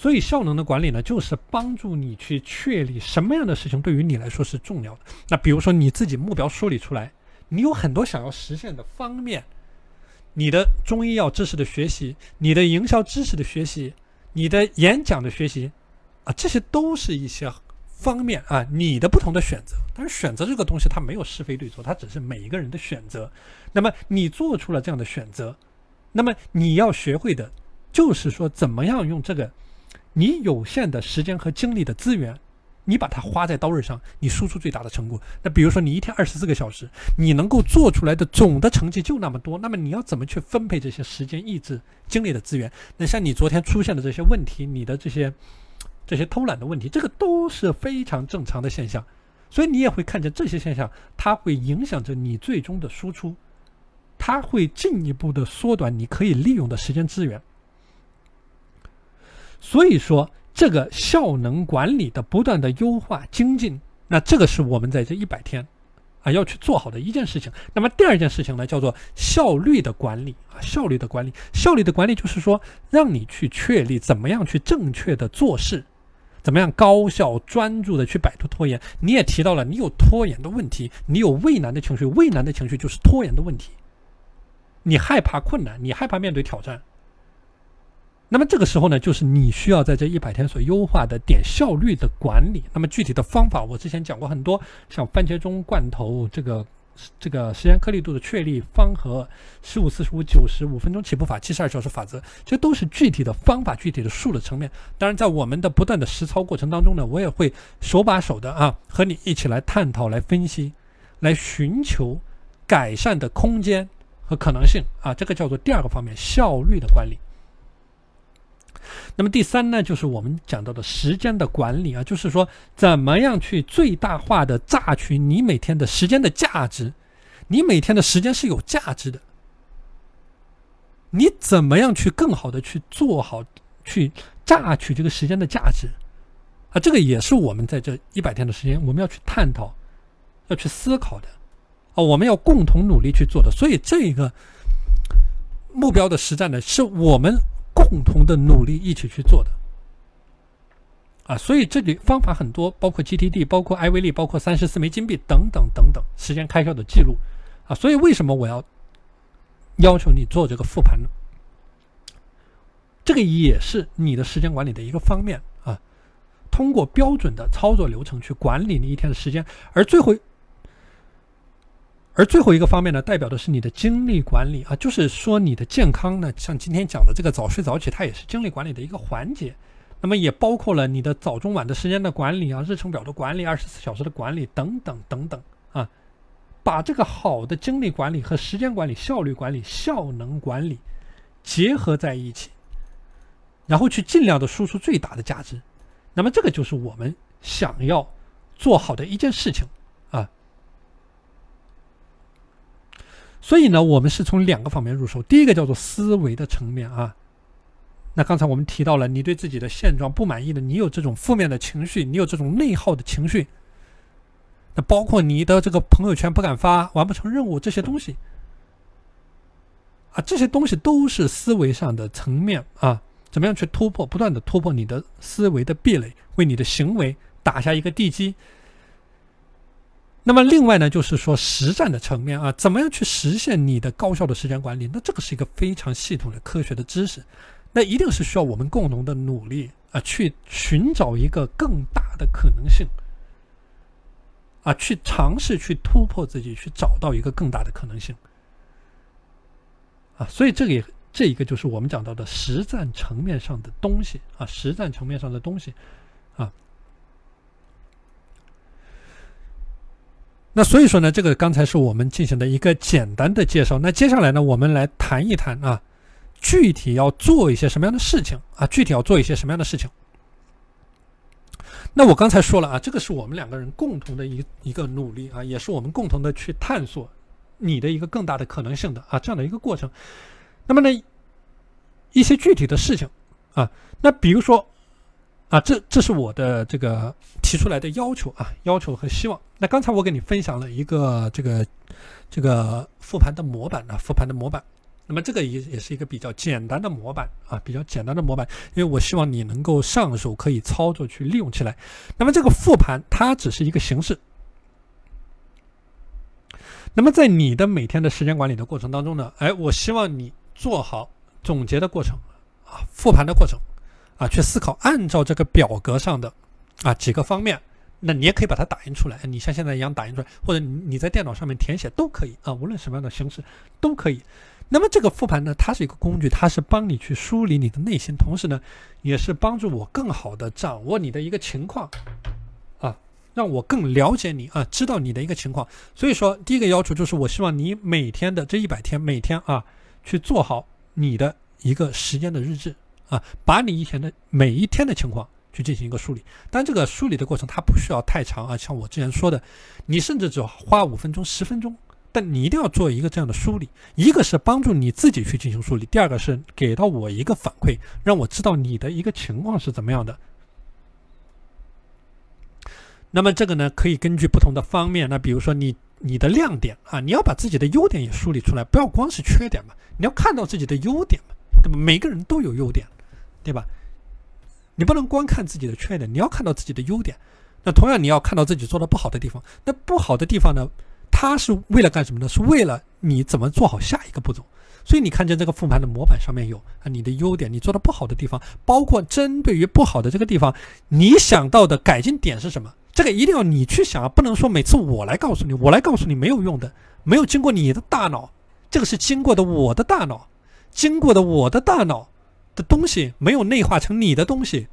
所以效能的管理呢，就是帮助你去确立什么样的事情对于你来说是重要的。那比如说你自己目标梳理出来，你有很多想要实现的方面，你的中医药知识的学习，你的营销知识的学习，你的演讲的学习，啊，这些都是一些方面啊，你的不同的选择。但是选择这个东西，它没有是非对错，它只是每一个人的选择。那么你做出了这样的选择，那么你要学会的，就是说怎么样用这个。你有限的时间和精力的资源，你把它花在刀刃上，你输出最大的成果。那比如说，你一天二十四个小时，你能够做出来的总的成绩就那么多，那么你要怎么去分配这些时间、意志、精力的资源？那像你昨天出现的这些问题，你的这些这些偷懒的问题，这个都是非常正常的现象。所以你也会看见这些现象，它会影响着你最终的输出，它会进一步的缩短你可以利用的时间资源。所以说，这个效能管理的不断的优化精进，那这个是我们在这一百天啊要去做好的一件事情。那么第二件事情呢，叫做效率的管理啊，效率的管理，效率的管理就是说，让你去确立怎么样去正确的做事，怎么样高效专注的去摆脱拖延。你也提到了，你有拖延的问题，你有畏难的情绪，畏难的情绪就是拖延的问题。你害怕困难，你害怕面对挑战。那么这个时候呢，就是你需要在这一百天所优化的点效率的管理。那么具体的方法，我之前讲过很多，像番茄钟罐头这个这个时间颗粒度的确立方和十五四十五九十五分钟起步法七十二小时法则，这都是具体的方法、具体的数的层面。当然，在我们的不断的实操过程当中呢，我也会手把手的啊，和你一起来探讨、来分析、来寻求改善的空间和可能性啊。这个叫做第二个方面，效率的管理。那么第三呢，就是我们讲到的时间的管理啊，就是说怎么样去最大化的榨取你每天的时间的价值，你每天的时间是有价值的，你怎么样去更好的去做好，去榨取这个时间的价值啊？这个也是我们在这一百天的时间我们要去探讨、要去思考的啊，我们要共同努力去做的。所以这个目标的实战呢，是我们。共同的努力一起去做的啊，所以这里方法很多，包括 GTD，包括艾维利，包括三十四枚金币等等等等时间开销的记录啊。所以为什么我要要求你做这个复盘呢？这个也是你的时间管理的一个方面啊。通过标准的操作流程去管理你一天的时间，而最后。而最后一个方面呢，代表的是你的精力管理啊，就是说你的健康呢，像今天讲的这个早睡早起，它也是精力管理的一个环节。那么也包括了你的早中晚的时间的管理啊，日程表的管理，二十四小时的管理等等等等啊，把这个好的精力管理和时间管理、效率管理、效能管理结合在一起，然后去尽量的输出最大的价值。那么这个就是我们想要做好的一件事情。所以呢，我们是从两个方面入手。第一个叫做思维的层面啊。那刚才我们提到了，你对自己的现状不满意的，你有这种负面的情绪，你有这种内耗的情绪。那包括你的这个朋友圈不敢发，完不成任务这些东西啊，这些东西都是思维上的层面啊。怎么样去突破？不断的突破你的思维的壁垒，为你的行为打下一个地基。那么另外呢，就是说实战的层面啊，怎么样去实现你的高效的时间管理？那这个是一个非常系统的科学的知识，那一定是需要我们共同的努力啊，去寻找一个更大的可能性，啊，去尝试去突破自己，去找到一个更大的可能性，啊，所以这个也这一个就是我们讲到的实战层面上的东西啊，实战层面上的东西，啊。那所以说呢，这个刚才是我们进行的一个简单的介绍。那接下来呢，我们来谈一谈啊，具体要做一些什么样的事情啊？具体要做一些什么样的事情？那我刚才说了啊，这个是我们两个人共同的一一个努力啊，也是我们共同的去探索你的一个更大的可能性的啊这样的一个过程。那么呢，一些具体的事情啊，那比如说。啊，这这是我的这个提出来的要求啊，要求和希望。那刚才我给你分享了一个这个这个复盘的模板啊，复盘的模板。那么这个也也是一个比较简单的模板啊，比较简单的模板，因为我希望你能够上手可以操作去利用起来。那么这个复盘它只是一个形式。那么在你的每天的时间管理的过程当中呢，哎，我希望你做好总结的过程啊，复盘的过程啊，去思考按照这个表格上的啊几个方面。那你也可以把它打印出来，你像现在一样打印出来，或者你在电脑上面填写都可以啊，无论什么样的形式都可以。那么这个复盘呢，它是一个工具，它是帮你去梳理你的内心，同时呢，也是帮助我更好的掌握你的一个情况啊，让我更了解你啊，知道你的一个情况。所以说，第一个要求就是，我希望你每天的这一百天，每天啊，去做好你的一个时间的日志啊，把你以前的每一天的情况。去进行一个梳理，但这个梳理的过程它不需要太长啊，像我之前说的，你甚至只花五分钟、十分钟，但你一定要做一个这样的梳理。一个是帮助你自己去进行梳理，第二个是给到我一个反馈，让我知道你的一个情况是怎么样的。那么这个呢，可以根据不同的方面，那比如说你你的亮点啊，你要把自己的优点也梳理出来，不要光是缺点嘛，你要看到自己的优点嘛，对吧？每个人都有优点，对吧？你不能光看自己的缺点，你要看到自己的优点。那同样，你要看到自己做的不好的地方。那不好的地方呢？它是为了干什么呢？是为了你怎么做好下一个步骤。所以你看见这个复盘的模板上面有啊，你的优点，你做的不好的地方，包括针对于不好的这个地方，你想到的改进点是什么？这个一定要你去想啊，不能说每次我来告诉你，我来告诉你没有用的，没有经过你的大脑，这个是经过的我的大脑，经过的我的大脑。的东西没有内化成你的东西，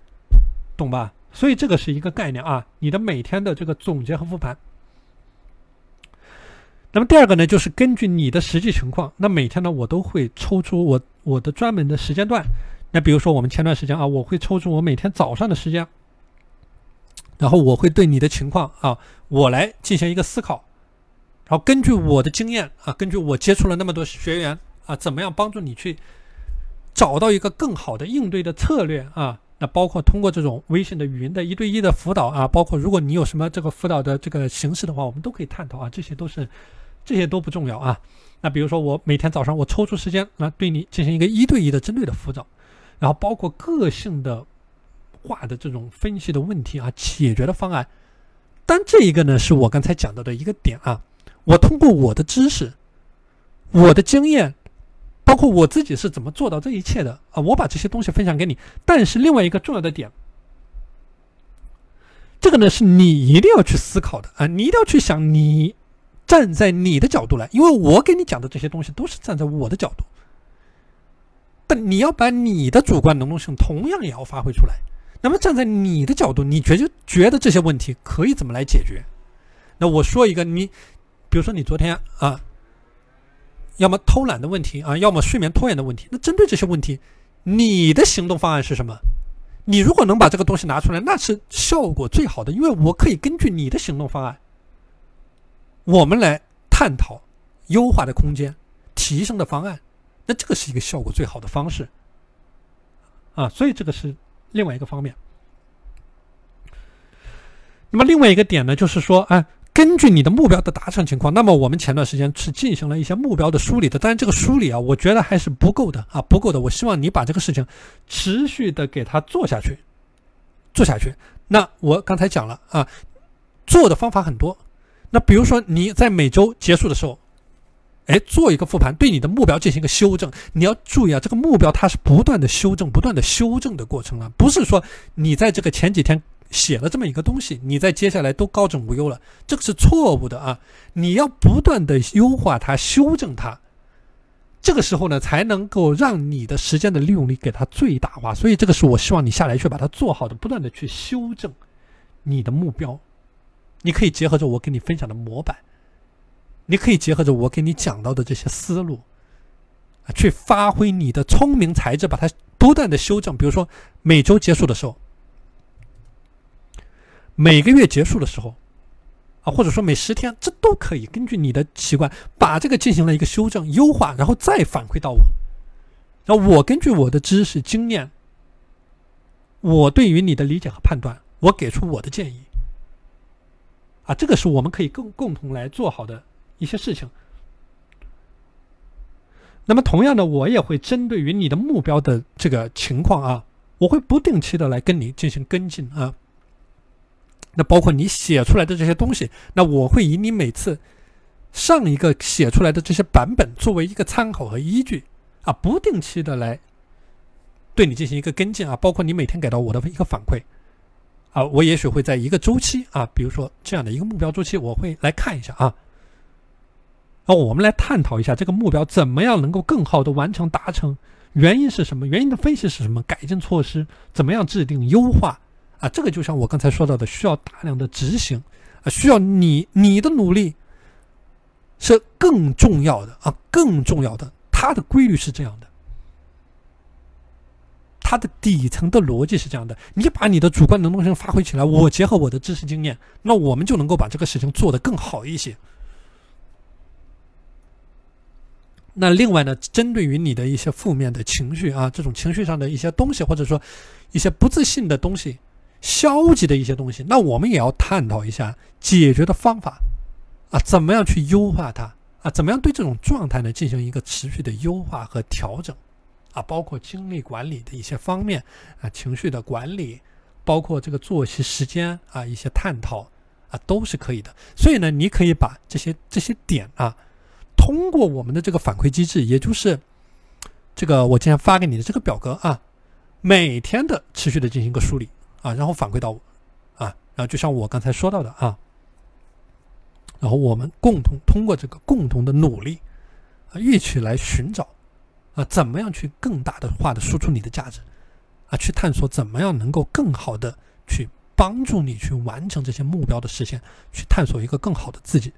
懂吧？所以这个是一个概念啊，你的每天的这个总结和复盘。那么第二个呢，就是根据你的实际情况，那每天呢，我都会抽出我我的专门的时间段。那比如说我们前段时间啊，我会抽出我每天早上的时间，然后我会对你的情况啊，我来进行一个思考，然后根据我的经验啊，根据我接触了那么多学员啊，怎么样帮助你去。找到一个更好的应对的策略啊，那包括通过这种微信的语音的一对一的辅导啊，包括如果你有什么这个辅导的这个形式的话，我们都可以探讨啊，这些都是，这些都不重要啊。那比如说我每天早上我抽出时间来对你进行一个一对一的针对的辅导，然后包括个性的化的这种分析的问题啊，解决的方案。但这一个呢，是我刚才讲到的一个点啊，我通过我的知识，我的经验。包括我自己是怎么做到这一切的啊？我把这些东西分享给你，但是另外一个重要的点，这个呢是你一定要去思考的啊！你一定要去想，你站在你的角度来，因为我给你讲的这些东西都是站在我的角度，但你要把你的主观能动性同样也要发挥出来。那么站在你的角度，你觉得觉得这些问题可以怎么来解决？那我说一个，你比如说你昨天啊。要么偷懒的问题啊，要么睡眠拖延的问题。那针对这些问题，你的行动方案是什么？你如果能把这个东西拿出来，那是效果最好的，因为我可以根据你的行动方案，我们来探讨优化的空间、提升的方案。那这个是一个效果最好的方式啊，所以这个是另外一个方面。那么另外一个点呢，就是说，哎。根据你的目标的达成情况，那么我们前段时间是进行了一些目标的梳理的，但是这个梳理啊，我觉得还是不够的啊，不够的。我希望你把这个事情持续的给它做下去，做下去。那我刚才讲了啊，做的方法很多。那比如说你在每周结束的时候，哎，做一个复盘，对你的目标进行一个修正。你要注意啊，这个目标它是不断的修正、不断的修正的过程啊，不是说你在这个前几天。写了这么一个东西，你在接下来都高枕无忧了，这个是错误的啊！你要不断的优化它、修正它，这个时候呢，才能够让你的时间的利用率给它最大化。所以，这个是我希望你下来去把它做好的，不断的去修正你的目标。你可以结合着我给你分享的模板，你可以结合着我给你讲到的这些思路，去发挥你的聪明才智，把它不断的修正。比如说，每周结束的时候。每个月结束的时候，啊，或者说每十天，这都可以根据你的习惯把这个进行了一个修正、优化，然后再反馈到我，然后我根据我的知识、经验，我对于你的理解和判断，我给出我的建议。啊，这个是我们可以共共同来做好的一些事情。那么同样的，我也会针对于你的目标的这个情况啊，我会不定期的来跟你进行跟进啊。那包括你写出来的这些东西，那我会以你每次上一个写出来的这些版本作为一个参考和依据啊，不定期的来对你进行一个跟进啊。包括你每天给到我的一个反馈啊，我也许会在一个周期啊，比如说这样的一个目标周期，我会来看一下啊。那我们来探讨一下这个目标怎么样能够更好的完成达成，原因是什么？原因的分析是什么？改进措施怎么样制定优化？啊，这个就像我刚才说到的，需要大量的执行，啊，需要你你的努力是更重要的啊，更重要的。它的规律是这样的，它的底层的逻辑是这样的。你把你的主观能动性发挥起来，我结合我的知识经验，那我们就能够把这个事情做得更好一些。那另外呢，针对于你的一些负面的情绪啊，这种情绪上的一些东西，或者说一些不自信的东西、消极的一些东西，那我们也要探讨一下解决的方法啊，怎么样去优化它啊？怎么样对这种状态呢进行一个持续的优化和调整啊？包括精力管理的一些方面啊，情绪的管理，包括这个作息时间啊，一些探讨啊，都是可以的。所以呢，你可以把这些这些点啊。通过我们的这个反馈机制，也就是这个我今天发给你的这个表格啊，每天的持续的进行一个梳理啊，然后反馈到我啊，然后就像我刚才说到的啊，然后我们共同通过这个共同的努力啊，一起来寻找啊，怎么样去更大的化的输出你的价值啊，去探索怎么样能够更好的去帮助你去完成这些目标的实现，去探索一个更好的自己。